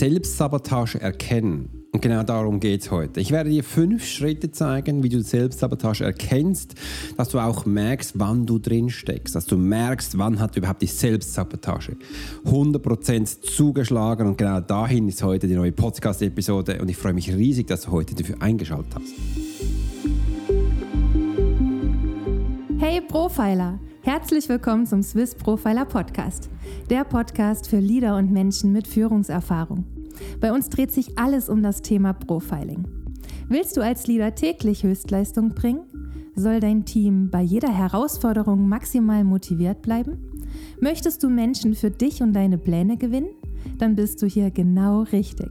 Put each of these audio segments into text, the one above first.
Selbstsabotage erkennen. Und genau darum geht es heute. Ich werde dir fünf Schritte zeigen, wie du Selbstsabotage erkennst, dass du auch merkst, wann du drin steckst, dass du merkst, wann hat überhaupt die Selbstsabotage 100% zugeschlagen. Und genau dahin ist heute die neue Podcast-Episode. Und ich freue mich riesig, dass du heute dafür eingeschaltet hast. Hey Profiler! Herzlich willkommen zum Swiss Profiler Podcast, der Podcast für Leader und Menschen mit Führungserfahrung. Bei uns dreht sich alles um das Thema Profiling. Willst du als Leader täglich Höchstleistung bringen? Soll dein Team bei jeder Herausforderung maximal motiviert bleiben? Möchtest du Menschen für dich und deine Pläne gewinnen? Dann bist du hier genau richtig.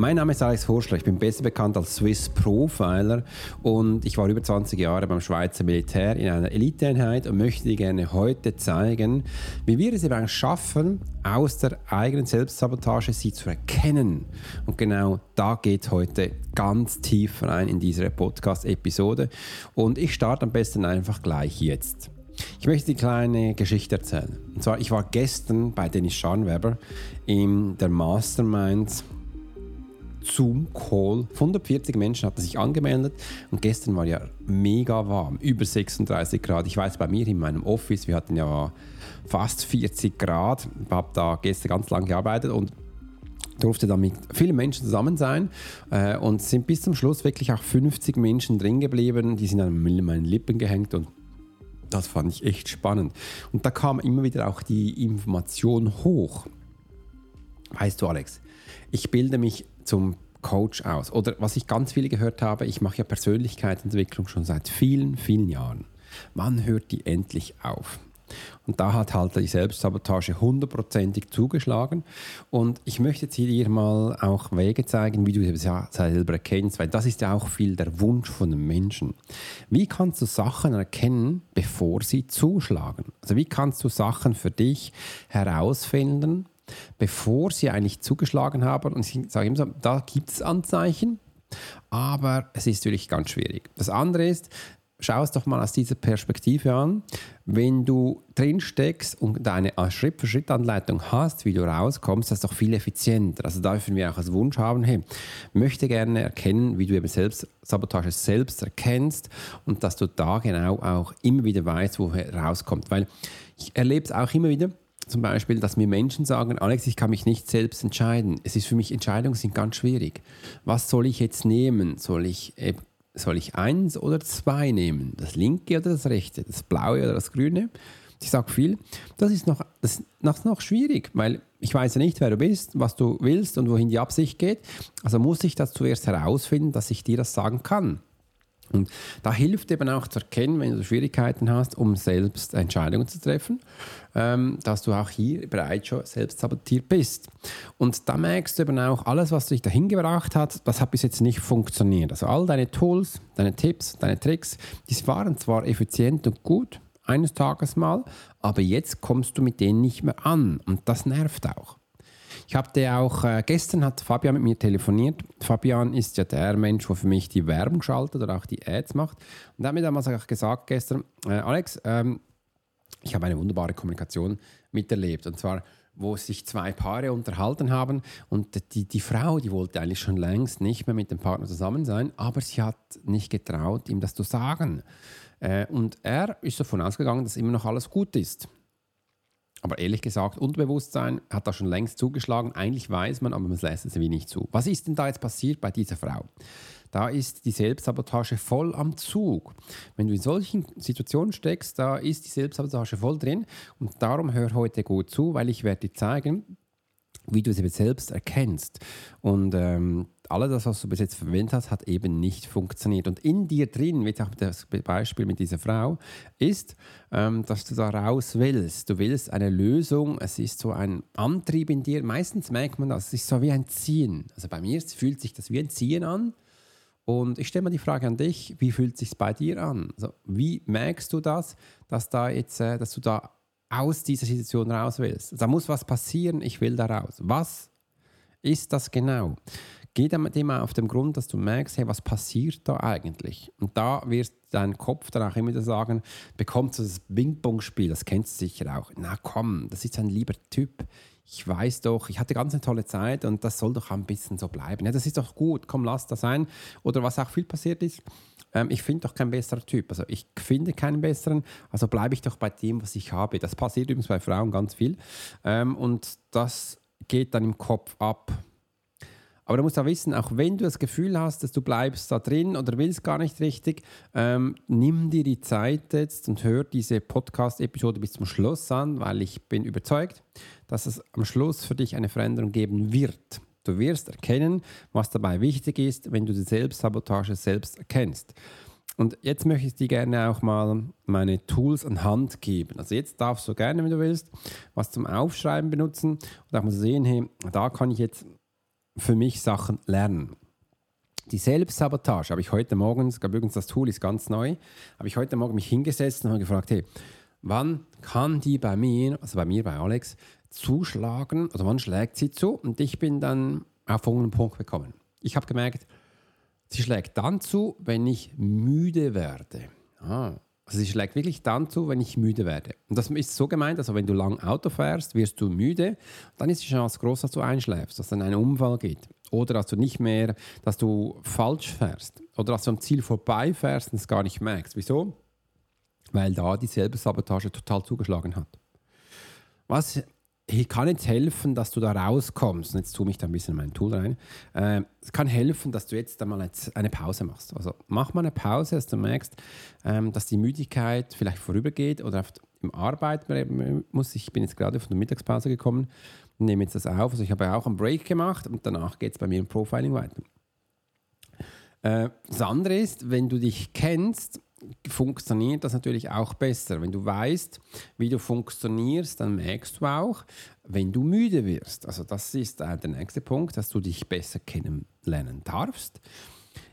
Mein Name ist Alex Horschler, ich bin besser bekannt als Swiss Profiler und ich war über 20 Jahre beim Schweizer Militär in einer Eliteeinheit und möchte dir gerne heute zeigen, wie wir es eben schaffen, aus der eigenen Selbstsabotage sie zu erkennen. Und genau da geht heute ganz tief rein in diese Podcast-Episode und ich starte am besten einfach gleich jetzt. Ich möchte die kleine Geschichte erzählen. Und zwar, ich war gestern bei Dennis Scharnweber in der Mastermind Zoom-Call. 140 Menschen hatten sich angemeldet und gestern war ja mega warm, über 36 Grad. Ich weiß, bei mir in meinem Office, wir hatten ja fast 40 Grad. Ich habe da gestern ganz lange gearbeitet und durfte dann mit vielen Menschen zusammen sein äh, und sind bis zum Schluss wirklich auch 50 Menschen drin geblieben. Die sind an meinen Lippen gehängt und das fand ich echt spannend. Und da kam immer wieder auch die Information hoch. Weißt du, Alex, ich bilde mich zum Coach aus. Oder was ich ganz viele gehört habe, ich mache ja Persönlichkeitsentwicklung schon seit vielen, vielen Jahren. Wann hört die endlich auf? Und da hat halt die Selbstsabotage hundertprozentig zugeschlagen. Und ich möchte jetzt hier mal auch Wege zeigen, wie du es selber erkennst, weil das ist ja auch viel der Wunsch von den Menschen. Wie kannst du Sachen erkennen, bevor sie zuschlagen? Also wie kannst du Sachen für dich herausfinden, bevor sie eigentlich zugeschlagen haben. Und ich sage immer so, da gibt es Anzeichen, aber es ist natürlich ganz schwierig. Das andere ist, schau es doch mal aus dieser Perspektive an. Wenn du drin steckst und eine Schritt-für-Schritt-Anleitung hast, wie du rauskommst, das ist doch viel effizienter. Also dürfen wir auch als Wunsch haben, hey, möchte gerne erkennen, wie du eben selbst Sabotage selbst erkennst und dass du da genau auch immer wieder weißt, wo rauskommt. Weil ich erlebe es auch immer wieder, zum Beispiel, dass mir Menschen sagen, Alex, ich kann mich nicht selbst entscheiden. Es ist für mich, Entscheidungen sind ganz schwierig. Was soll ich jetzt nehmen? Soll ich, äh, soll ich eins oder zwei nehmen? Das linke oder das rechte? Das blaue oder das grüne? Ich sage viel, das ist noch, das ist noch schwierig, weil ich weiß ja nicht, wer du bist, was du willst und wohin die Absicht geht. Also muss ich das zuerst herausfinden, dass ich dir das sagen kann. Und da hilft eben auch zu erkennen, wenn du Schwierigkeiten hast, um selbst Entscheidungen zu treffen, ähm, dass du auch hier bereits schon selbst sabotiert bist. Und da merkst du eben auch, alles, was dich dahin gebracht hat, das hat bis jetzt nicht funktioniert. Also all deine Tools, deine Tipps, deine Tricks, die waren zwar effizient und gut, eines Tages mal, aber jetzt kommst du mit denen nicht mehr an. Und das nervt auch. Ich habe auch, äh, gestern hat Fabian mit mir telefoniert. Fabian ist ja der Mensch, der für mich die Werbung schaltet oder auch die Ads macht. Und er hat mir damals auch gesagt gestern, äh, Alex, ähm, ich habe eine wunderbare Kommunikation miterlebt. Und zwar, wo sich zwei Paare unterhalten haben und die, die Frau, die wollte eigentlich schon längst nicht mehr mit dem Partner zusammen sein, aber sie hat nicht getraut, ihm das zu sagen. Äh, und er ist davon ausgegangen, dass immer noch alles gut ist. Aber ehrlich gesagt, Unterbewusstsein hat da schon längst zugeschlagen. Eigentlich weiß man, aber man lässt es wie nicht zu. Was ist denn da jetzt passiert bei dieser Frau? Da ist die Selbstsabotage voll am Zug. Wenn du in solchen Situationen steckst, da ist die Selbstsabotage voll drin. Und darum hör heute gut zu, weil ich werde dir zeigen, wie du sie selbst erkennst. Und ähm, alles das, was du bis jetzt verwendet hast, hat eben nicht funktioniert. Und in dir drin, wie auch das Beispiel mit dieser Frau, ist, ähm, dass du da raus willst. Du willst eine Lösung. Es ist so ein Antrieb in dir. Meistens merkt man das. Es ist so wie ein Ziehen. Also bei mir fühlt sich das wie ein Ziehen an. Und ich stelle mal die Frage an dich: Wie fühlt es sich bei dir an? Also, wie merkst du das, dass da jetzt, äh, dass du da aus dieser Situation raus willst? Da muss was passieren. Ich will da raus. Was ist das genau? Geh dem auf den Grund, dass du merkst, hey, was passiert da eigentlich? Und da wird dein Kopf dann auch immer wieder sagen, bekommst du das Ping-Pong-Spiel, das kennst du sicher auch. Na komm, das ist ein lieber Typ. Ich weiß doch, ich hatte ganz eine tolle Zeit und das soll doch ein bisschen so bleiben. Ja, das ist doch gut, komm, lass das sein. Oder was auch viel passiert ist, ähm, ich finde doch kein besserer Typ. Also ich finde keinen besseren, also bleibe ich doch bei dem, was ich habe. Das passiert übrigens bei Frauen ganz viel. Ähm, und das geht dann im Kopf ab. Aber du musst auch wissen, auch wenn du das Gefühl hast, dass du bleibst da drin oder willst gar nicht richtig, ähm, nimm dir die Zeit jetzt und hör diese Podcast-Episode bis zum Schluss an, weil ich bin überzeugt, dass es am Schluss für dich eine Veränderung geben wird. Du wirst erkennen, was dabei wichtig ist, wenn du die Selbstsabotage selbst erkennst. Und jetzt möchte ich dir gerne auch mal meine Tools an Hand geben. Also jetzt darfst du gerne, wenn du willst, was zum Aufschreiben benutzen und auch mal sehen, hey, da kann ich jetzt für mich Sachen lernen. Die Selbstsabotage habe ich heute Morgen, es gab übrigens das Tool ist ganz neu, habe ich heute Morgen mich hingesetzt und habe gefragt, hey, wann kann die bei mir, also bei mir, bei Alex, zuschlagen oder wann schlägt sie zu? Und ich bin dann auf folgenden Punkt gekommen. Ich habe gemerkt, sie schlägt dann zu, wenn ich müde werde. Ah, also sie schlägt wirklich dann zu, wenn ich müde werde. Und das ist so gemeint, also wenn du lang Auto fährst, wirst du müde, dann ist die Chance groß, dass du einschläfst, dass dann ein Unfall geht. Oder dass du nicht mehr, dass du falsch fährst. Oder dass du am Ziel vorbeifährst und es gar nicht merkst. Wieso? Weil da dieselbe Sabotage total zugeschlagen hat. Was ich kann jetzt helfen, dass du da rauskommst. Und jetzt tue ich da ein bisschen in mein Tool rein. Äh, es kann helfen, dass du jetzt einmal eine Pause machst. Also mach mal eine Pause, dass du merkst, ähm, dass die Müdigkeit vielleicht vorübergeht oder im Arbeit muss. Ich bin jetzt gerade von der Mittagspause gekommen und nehme jetzt das auf. Also ich habe auch einen Break gemacht und danach geht es bei mir im Profiling weiter. Äh, das andere ist, wenn du dich kennst funktioniert das natürlich auch besser. Wenn du weißt, wie du funktionierst, dann merkst du auch, wenn du müde wirst. Also das ist äh, der nächste Punkt, dass du dich besser kennenlernen darfst.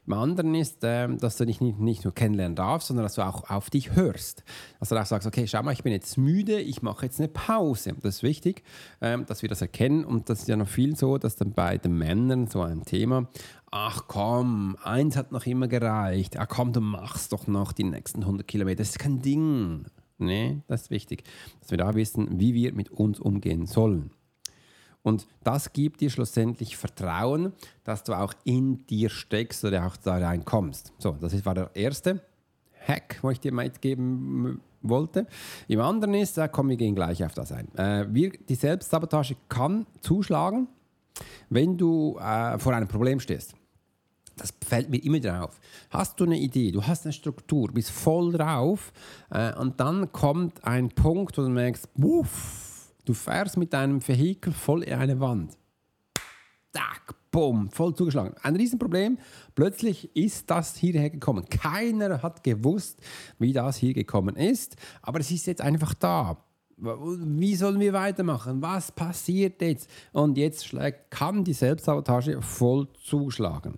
Im anderen ist, ähm, dass du dich nicht, nicht nur kennenlernen darfst, sondern dass du auch auf dich hörst. Dass du auch sagst, okay, schau mal, ich bin jetzt müde, ich mache jetzt eine Pause. Das ist wichtig, ähm, dass wir das erkennen. Und das ist ja noch viel so, dass dann bei den Männern so ein Thema, ach komm, eins hat noch immer gereicht. Ach komm, du machst doch noch die nächsten 100 Kilometer. Das ist kein Ding. Nee, das ist wichtig, dass wir da wissen, wie wir mit uns umgehen sollen. Und das gibt dir schlussendlich Vertrauen, dass du auch in dir steckst oder auch da reinkommst. So, das war der erste Hack, wo ich dir mitgeben wollte. Im anderen ist, da kommen wir gehen gleich auf das ein. Äh, wir, die Selbstsabotage kann zuschlagen, wenn du äh, vor einem Problem stehst. Das fällt mir immer drauf. Hast du eine Idee, du hast eine Struktur, bist voll drauf äh, und dann kommt ein Punkt, wo du merkst, wuff, Du fährst mit deinem Vehikel voll in eine Wand. Zack, bumm, voll zugeschlagen. Ein Riesenproblem. Plötzlich ist das hierher gekommen. Keiner hat gewusst, wie das hier gekommen ist, aber es ist jetzt einfach da. Wie sollen wir weitermachen? Was passiert jetzt? Und jetzt schlägt, kann die Selbstsabotage voll zuschlagen.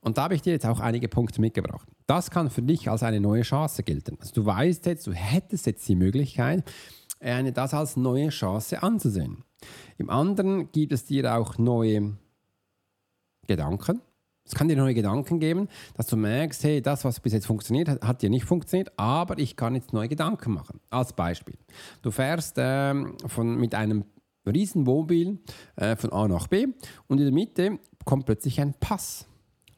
Und da habe ich dir jetzt auch einige Punkte mitgebracht. Das kann für dich als eine neue Chance gelten. Also du weißt jetzt, du hättest jetzt die Möglichkeit, eine, das als neue Chance anzusehen. Im anderen gibt es dir auch neue Gedanken. Es kann dir neue Gedanken geben, dass du merkst, hey, das, was bis jetzt funktioniert hat, hat dir nicht funktioniert, aber ich kann jetzt neue Gedanken machen. Als Beispiel. Du fährst ähm, von, mit einem riesen Wohnmobil äh, von A nach B und in der Mitte kommt plötzlich ein Pass.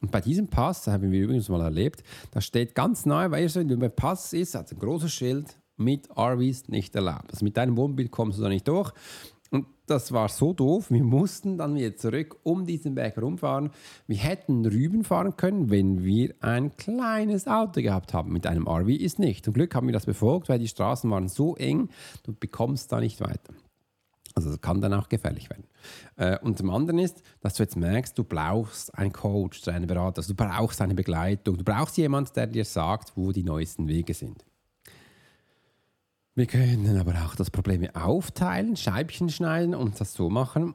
Und bei diesem Pass, das haben wir übrigens mal erlebt, da steht ganz neu, weil du beim Pass ist, hat ein großes Schild, mit RVs nicht erlaubt. Also mit deinem Wohnmobil kommst du da nicht durch. Und das war so doof, wir mussten dann wieder zurück um diesen Berg herumfahren. Wir hätten rüben fahren können, wenn wir ein kleines Auto gehabt haben. Mit einem RV ist nicht. Zum Glück haben wir das befolgt, weil die Straßen waren so eng, du bekommst da nicht weiter. Also das kann dann auch gefährlich werden. Äh, und zum anderen ist, dass du jetzt merkst, du brauchst einen Coach, einen Berater, also du brauchst eine Begleitung, du brauchst jemanden, der dir sagt, wo die neuesten Wege sind. Wir können aber auch das Problem aufteilen, Scheibchen schneiden und das so machen,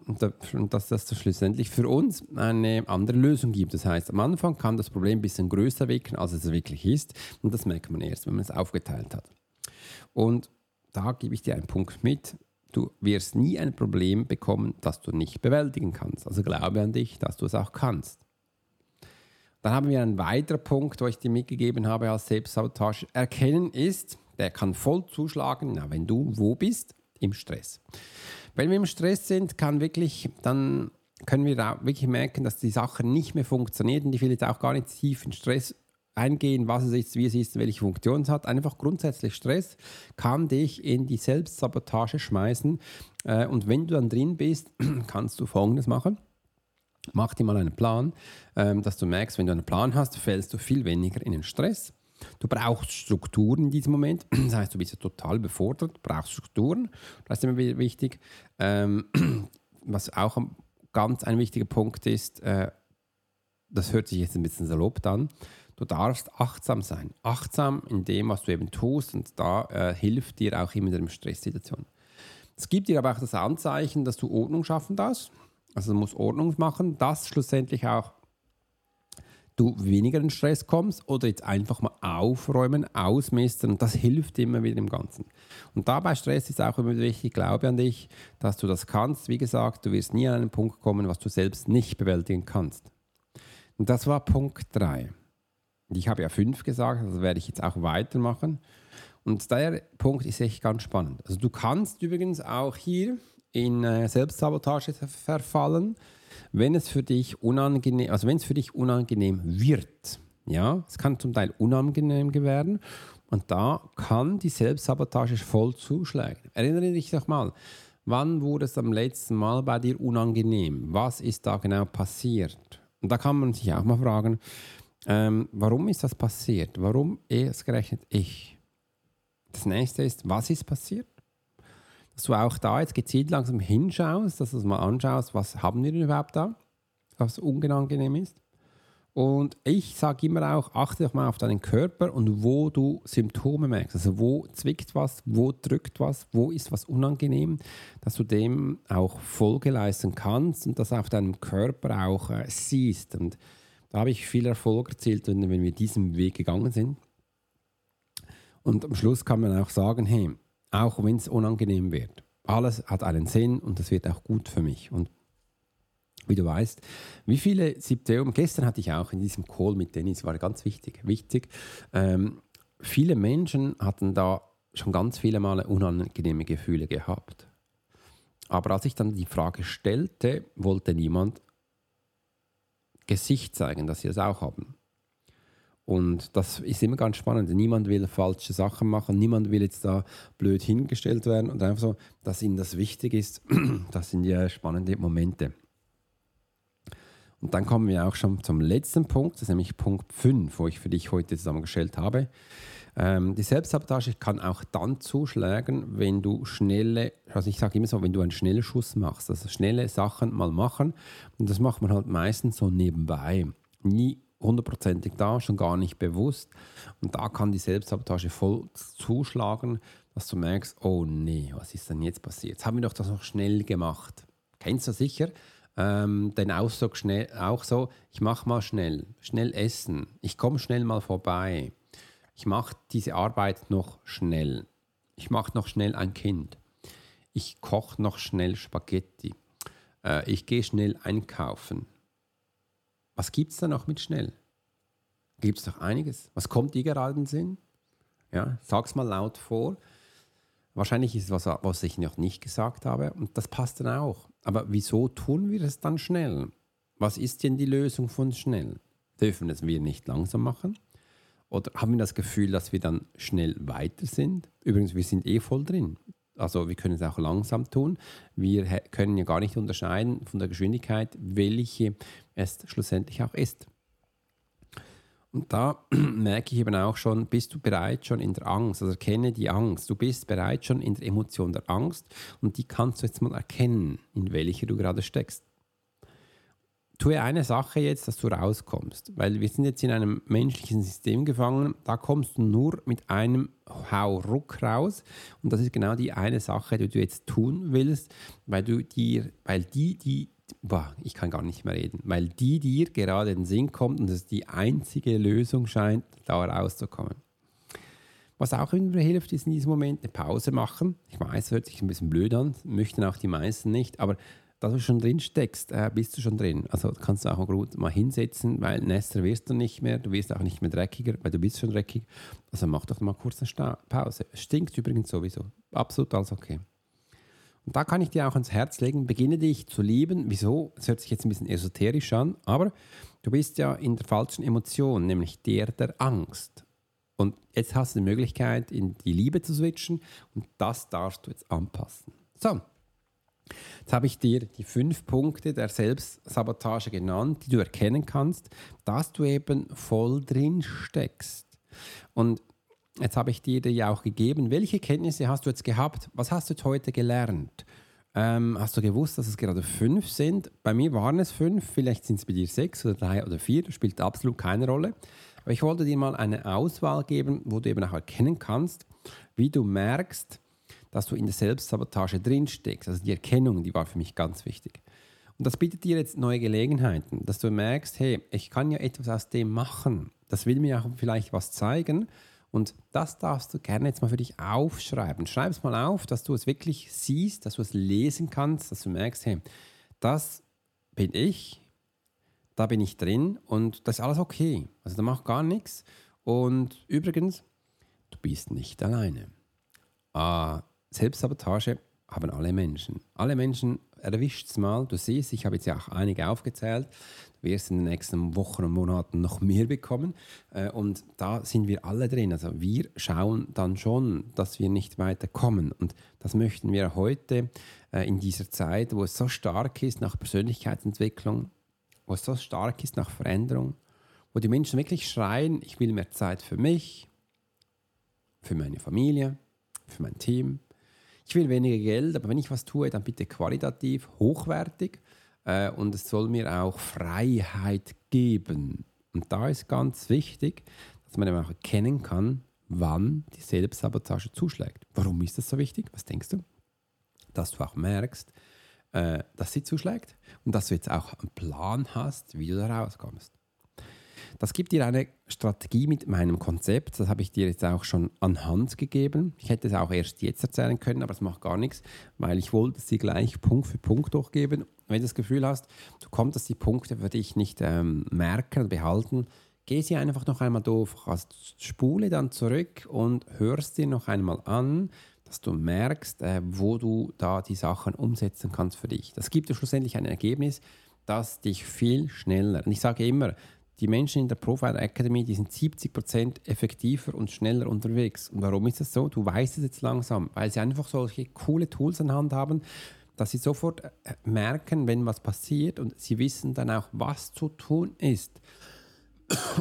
dass das schlussendlich für uns eine andere Lösung gibt. Das heißt, am Anfang kann das Problem ein bisschen größer wirken, als es wirklich ist. Und das merkt man erst, wenn man es aufgeteilt hat. Und da gebe ich dir einen Punkt mit. Du wirst nie ein Problem bekommen, das du nicht bewältigen kannst. Also glaube an dich, dass du es auch kannst. Dann haben wir einen weiteren Punkt, wo ich dir mitgegeben habe als Selbstsabotage. Erkennen ist, der kann voll zuschlagen, na, wenn du wo bist? Im Stress. Wenn wir im Stress sind, kann wirklich, dann können wir da wirklich merken, dass die Sache nicht mehr funktioniert und ich will jetzt auch gar nicht tief in Stress eingehen, was es ist, wie es ist, welche Funktion es hat. Einfach grundsätzlich Stress kann dich in die Selbstsabotage schmeißen. Äh, und wenn du dann drin bist, kannst du Folgendes machen. Mach dir mal einen Plan, ähm, dass du merkst, wenn du einen Plan hast, fällst du viel weniger in den Stress. Du brauchst Strukturen in diesem Moment. Das heißt, du bist ja total befordert, brauchst Strukturen. Das ist immer wieder wichtig. Ähm, was auch ganz ein wichtiger Punkt ist, äh, das hört sich jetzt ein bisschen salopp an, Du darfst achtsam sein. Achtsam in dem, was du eben tust und da äh, hilft dir auch immer in der Stresssituation. Es gibt dir aber auch das Anzeichen, dass du Ordnung schaffen darfst. Also du musst Ordnung machen, dass schlussendlich auch du weniger in Stress kommst oder jetzt einfach mal aufräumen, ausmisten das hilft immer wieder im Ganzen. Und dabei Stress ist auch immer wichtig, glaube an dich, dass du das kannst. Wie gesagt, du wirst nie an einen Punkt kommen, was du selbst nicht bewältigen kannst. Und das war Punkt 3. Ich habe ja fünf gesagt, also werde ich jetzt auch weitermachen. Und der Punkt ist echt ganz spannend. Also du kannst übrigens auch hier in äh, Selbstsabotage verfallen, wenn es für dich unangenehm, also wenn es für dich unangenehm wird. Ja, es kann zum Teil unangenehm werden und da kann die Selbstsabotage voll zuschlagen. Erinnere dich doch mal, wann wurde es am letzten Mal bei dir unangenehm? Was ist da genau passiert? Und da kann man sich auch mal fragen, ähm, warum ist das passiert? Warum erst gerechnet ich? Das nächste ist, was ist passiert? Dass du auch da jetzt gezielt langsam hinschaust, dass du es mal anschaust, was haben wir denn überhaupt da, was unangenehm ist. Und ich sage immer auch, achte doch mal auf deinen Körper und wo du Symptome merkst. Also wo zwickt was, wo drückt was, wo ist was unangenehm, dass du dem auch Folge leisten kannst und das auf deinem Körper auch äh, siehst. Und da habe ich viel Erfolg erzielt, wenn, wenn wir diesen Weg gegangen sind. Und am Schluss kann man auch sagen, hey, auch wenn es unangenehm wird, alles hat einen Sinn und das wird auch gut für mich. Und wie du weißt, wie viele Symptome, gestern hatte ich auch in diesem Call mit Dennis, war ganz wichtig, wichtig, ähm, viele Menschen hatten da schon ganz viele Male unangenehme Gefühle gehabt. Aber als ich dann die Frage stellte, wollte niemand Gesicht zeigen, dass sie es auch haben. Und das ist immer ganz spannend. Niemand will falsche Sachen machen, niemand will jetzt da blöd hingestellt werden und einfach so, dass ihnen das wichtig ist. Das sind ja spannende Momente. Und dann kommen wir auch schon zum letzten Punkt, das ist nämlich Punkt 5, wo ich für dich heute zusammengestellt habe. Ähm, die Selbstsabotage kann auch dann zuschlagen, wenn du schnelle, also ich sage immer so, wenn du einen schnellen Schuss machst, also schnelle Sachen mal machen. Und das macht man halt meistens so nebenbei. Nie hundertprozentig da, schon gar nicht bewusst. Und da kann die Selbstsabotage voll zuschlagen, dass du merkst, oh nee, was ist denn jetzt passiert? Jetzt haben wir doch das noch schnell gemacht. Kennst du sicher? Ähm, den Ausdruck schnell, auch so, ich mache mal schnell, schnell essen, ich komme schnell mal vorbei ich mache diese Arbeit noch schnell. Ich mache noch schnell ein Kind. Ich koche noch schnell Spaghetti. Äh, ich gehe schnell einkaufen. Was gibt es da noch mit schnell? Gibt es doch einiges. Was kommt dir gerade in den Sinn? Ja, sag's mal laut vor. Wahrscheinlich ist es was, was ich noch nicht gesagt habe und das passt dann auch. Aber wieso tun wir es dann schnell? Was ist denn die Lösung von schnell? Dürfen es wir nicht langsam machen? Oder haben wir das Gefühl, dass wir dann schnell weiter sind? Übrigens, wir sind eh voll drin. Also wir können es auch langsam tun. Wir können ja gar nicht unterscheiden von der Geschwindigkeit, welche es schlussendlich auch ist. Und da merke ich eben auch schon, bist du bereit schon in der Angst, also erkenne die Angst. Du bist bereit schon in der Emotion der Angst und die kannst du jetzt mal erkennen, in welcher du gerade steckst. Tue eine Sache jetzt, dass du rauskommst, weil wir sind jetzt in einem menschlichen System gefangen, da kommst du nur mit einem Hauruck raus und das ist genau die eine Sache, die du jetzt tun willst, weil du dir, weil die, die boah, ich kann gar nicht mehr reden, weil die dir gerade in den Sinn kommt und es die einzige Lösung scheint, da rauszukommen. Was auch immer hilft, ist in diesem Moment eine Pause machen. Ich weiß, es hört sich ein bisschen blöd an, möchten auch die meisten nicht, aber da du schon drin steckst, äh, bist du schon drin. Also kannst du auch gut mal hinsetzen, weil nässer wirst du nicht mehr, du wirst auch nicht mehr dreckiger, weil du bist schon dreckig. Also mach doch mal kurz eine Sta Pause. Es stinkt übrigens sowieso. Absolut alles okay. Und da kann ich dir auch ans Herz legen, beginne dich zu lieben. Wieso? Das hört sich jetzt ein bisschen esoterisch an, aber du bist ja in der falschen Emotion, nämlich der der Angst. Und jetzt hast du die Möglichkeit, in die Liebe zu switchen und das darfst du jetzt anpassen. So, Jetzt habe ich dir die fünf Punkte der Selbstsabotage genannt, die du erkennen kannst, dass du eben voll drin steckst. Und Jetzt habe ich dir die auch gegeben. Welche Kenntnisse hast du jetzt gehabt? Was hast du heute gelernt? Ähm, hast du gewusst, dass es gerade fünf sind? Bei mir waren es fünf, vielleicht sind es bei dir sechs oder drei oder vier, spielt absolut keine Rolle. Aber ich wollte dir mal eine Auswahl geben, wo du eben auch erkennen kannst, wie du merkst, dass du in der Selbstsabotage drinsteckst. Also die Erkennung, die war für mich ganz wichtig. Und das bietet dir jetzt neue Gelegenheiten, dass du merkst, hey, ich kann ja etwas aus dem machen. Das will mir auch vielleicht was zeigen. Und das darfst du gerne jetzt mal für dich aufschreiben. Schreib es mal auf, dass du es wirklich siehst, dass du es lesen kannst, dass du merkst, hey, das bin ich, da bin ich drin und das ist alles okay. Also da macht gar nichts. Und übrigens, du bist nicht alleine. Ah, Selbstsabotage haben alle Menschen. Alle Menschen erwischt es mal. Du siehst, ich habe jetzt ja auch einige aufgezählt. Du wirst in den nächsten Wochen und Monaten noch mehr bekommen. Äh, und da sind wir alle drin. Also wir schauen dann schon, dass wir nicht weiterkommen. Und das möchten wir heute äh, in dieser Zeit, wo es so stark ist nach Persönlichkeitsentwicklung, wo es so stark ist nach Veränderung, wo die Menschen wirklich schreien, ich will mehr Zeit für mich, für meine Familie, für mein Team, ich will weniger Geld, aber wenn ich was tue, dann bitte qualitativ, hochwertig äh, und es soll mir auch Freiheit geben. Und da ist ganz wichtig, dass man eben auch erkennen kann, wann die Selbstsabotage zuschlägt. Warum ist das so wichtig? Was denkst du? Dass du auch merkst, äh, dass sie zuschlägt und dass du jetzt auch einen Plan hast, wie du da rauskommst. Das gibt dir eine Strategie mit meinem Konzept. Das habe ich dir jetzt auch schon anhand gegeben. Ich hätte es auch erst jetzt erzählen können, aber es macht gar nichts, weil ich wollte sie gleich Punkt für Punkt durchgeben. Wenn du das Gefühl hast, du konntest die Punkte für dich nicht ähm, merken und behalten, geh sie einfach noch einmal durch. Also spule dann zurück und hörst dir noch einmal an, dass du merkst, äh, wo du da die Sachen umsetzen kannst für dich. Das gibt dir schlussendlich ein Ergebnis, das dich viel schneller, und ich sage immer, die Menschen in der Profile Academy, die sind 70% effektiver und schneller unterwegs. Und warum ist das so? Du weißt es jetzt langsam, weil sie einfach solche coole Tools in Hand haben, dass sie sofort äh, merken, wenn was passiert und sie wissen dann auch, was zu tun ist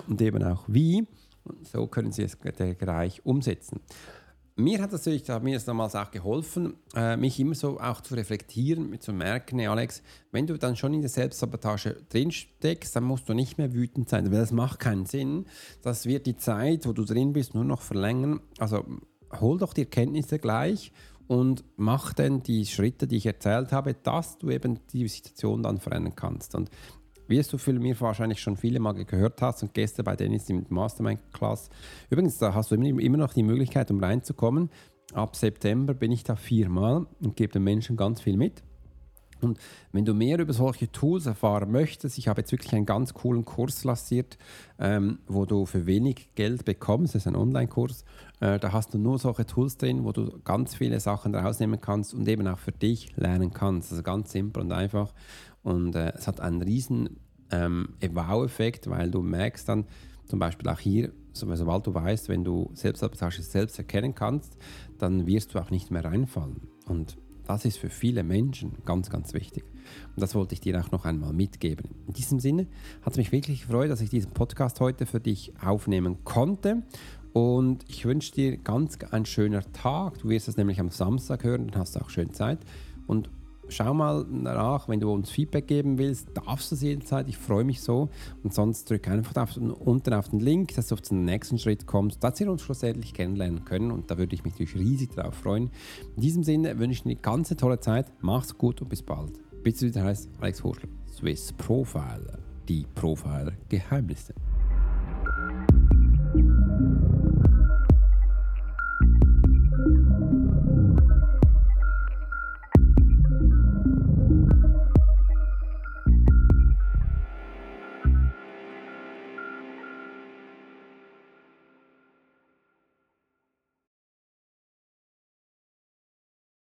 und eben auch wie. Und so können sie es gleich umsetzen mir hat das natürlich, hat mir das damals auch geholfen, äh, mich immer so auch zu reflektieren, zu merken, Alex, wenn du dann schon in der Selbstsabotage drinsteckst, dann musst du nicht mehr wütend sein, weil das macht keinen Sinn. Das wird die Zeit, wo du drin bist, nur noch verlängern. Also hol doch die Erkenntnisse gleich und mach dann die Schritte, die ich erzählt habe, dass du eben die Situation dann verändern kannst. Und wirst du für mir wahrscheinlich schon viele Mal gehört hast und gestern bei Dennis im Mastermind-Class. Übrigens, da hast du immer noch die Möglichkeit, um reinzukommen. Ab September bin ich da viermal und gebe den Menschen ganz viel mit. Und wenn du mehr über solche Tools erfahren möchtest, ich habe jetzt wirklich einen ganz coolen Kurs lanciert, ähm, wo du für wenig Geld bekommst. Das ist ein Online-Kurs. Äh, da hast du nur solche Tools drin, wo du ganz viele Sachen rausnehmen kannst und eben auch für dich lernen kannst. Also ganz simpel und einfach. Und äh, es hat einen riesen ähm, Wow-Effekt, weil du merkst dann zum Beispiel auch hier, sobald du weißt, wenn du Selbstsabotage selbst erkennen kannst, dann wirst du auch nicht mehr reinfallen. Und Das ist für viele Menschen ganz, ganz wichtig. Und das wollte ich dir auch noch einmal mitgeben. In diesem Sinne hat es mich wirklich gefreut, dass ich diesen Podcast heute für dich aufnehmen konnte. Und ich wünsche dir ganz einen schönen Tag. Du wirst es nämlich am Samstag hören, dann hast du auch schön Zeit. Und schau mal nach, wenn du uns Feedback geben willst, darfst du es jederzeit. Ich freue mich so. Und sonst drück einfach auf, unten auf den Link, dass du auf den nächsten Schritt kommst, dass wir uns schlussendlich kennenlernen können. Und da würde ich mich natürlich riesig darauf freuen. In diesem Sinne wünsche ich dir eine ganz tolle Zeit. Mach's gut und bis bald. Bis wieder heißt Alex Horschler, Swiss Profiler, die Profiler Geheimnisse.